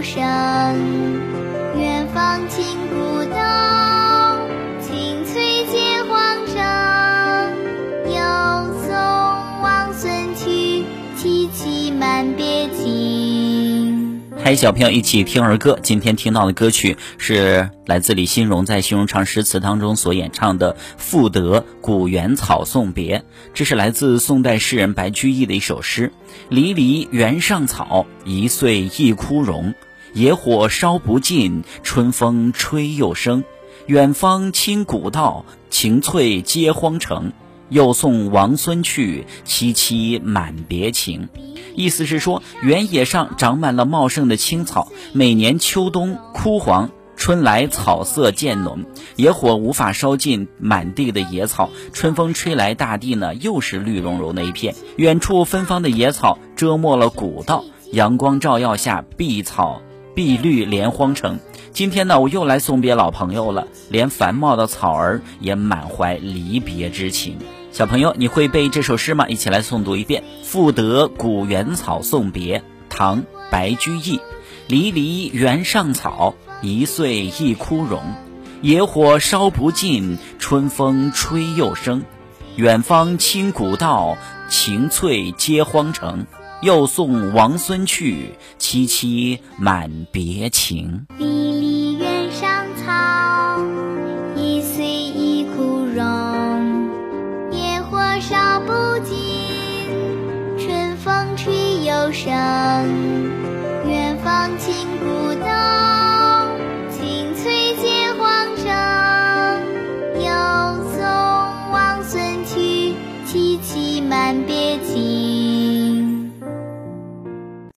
声，远方金鼓动，青翠接荒城。又送王孙去，萋萋满别。嗨，小朋友，一起听儿歌。今天听到的歌曲是来自李新荣在《新荣唱诗词》当中所演唱的《赋得古原草送别》。这是来自宋代诗人白居易的一首诗：“离离原上草，一岁一枯荣。野火烧不尽，春风吹又生。远芳侵古道，晴翠接荒城。又送王孙去，萋萋满别情。”意思是说，原野上长满了茂盛的青草，每年秋冬枯黄，春来草色渐浓，野火无法烧尽满地的野草。春风吹来，大地呢又是绿茸茸的一片。远处芬芳的野草遮没了古道，阳光照耀下，碧草碧绿连荒城。今天呢，我又来送别老朋友了，连繁茂的草儿也满怀离别之情。小朋友，你会背这首诗吗？一起来诵读一遍：《赋得古原草送别》，唐·白居易。离离原上草，一岁一枯荣。野火烧不尽，春风吹又生。远芳侵古道，晴翠接荒城。又送王孙去，萋萋满别情。声，远芳侵古道，晴翠接荒城。又送王孙去，萋萋满别情。